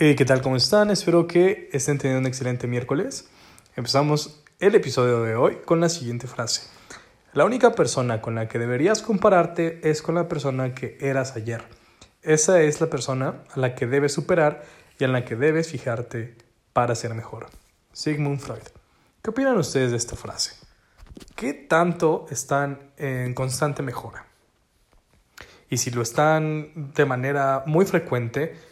Eh, ¿Qué tal? ¿Cómo están? Espero que estén teniendo un excelente miércoles. Empezamos el episodio de hoy con la siguiente frase. La única persona con la que deberías compararte es con la persona que eras ayer. Esa es la persona a la que debes superar y en la que debes fijarte para ser mejor. Sigmund Freud. ¿Qué opinan ustedes de esta frase? ¿Qué tanto están en constante mejora? Y si lo están de manera muy frecuente,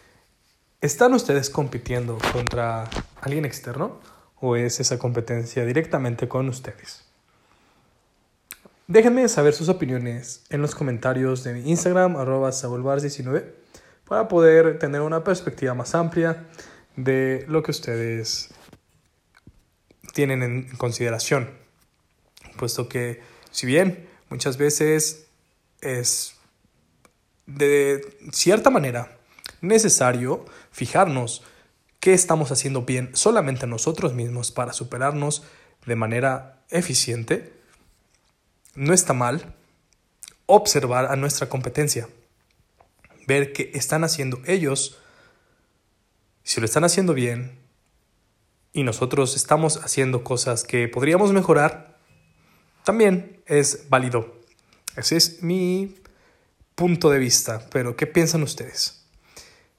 ¿Están ustedes compitiendo contra alguien externo o es esa competencia directamente con ustedes? Déjenme saber sus opiniones en los comentarios de mi Instagram, arroba 19 para poder tener una perspectiva más amplia de lo que ustedes tienen en consideración. Puesto que, si bien muchas veces es de cierta manera necesario fijarnos qué estamos haciendo bien solamente nosotros mismos para superarnos de manera eficiente. No está mal observar a nuestra competencia, ver qué están haciendo ellos, si lo están haciendo bien y nosotros estamos haciendo cosas que podríamos mejorar, también es válido. Ese es mi punto de vista, pero ¿qué piensan ustedes?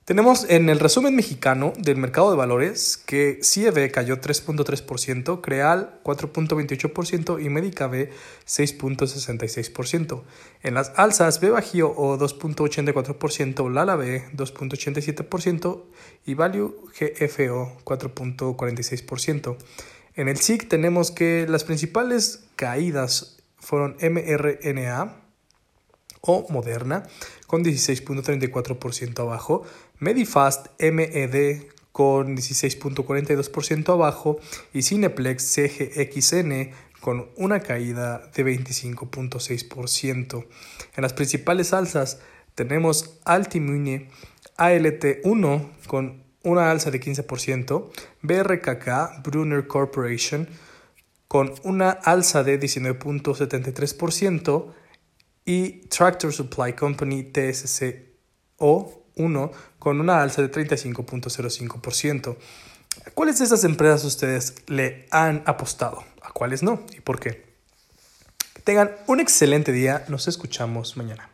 Tenemos en el resumen mexicano del mercado de valores que CIEB cayó 3.3%, Creal 4.28% y B 6.66%. En las alzas, B Bajío o 2.84%, Lala B 2.87% y Value GFO 4.46%. En el SIC tenemos que las principales caídas fueron MRNA o Moderna con 16.34% abajo, Medifast MED con 16.42% abajo. Y Cineplex CGXN con una caída de 25.6%. En las principales alzas tenemos Altimune ALT1 con una alza de 15%, BRKK Brunner Corporation con una alza de 19.73%, y Tractor Supply Company TSCO 1 con una alza de 35.05%. ¿A cuáles de estas empresas ustedes le han apostado? ¿A cuáles no? ¿Y por qué? Tengan un excelente día. Nos escuchamos mañana.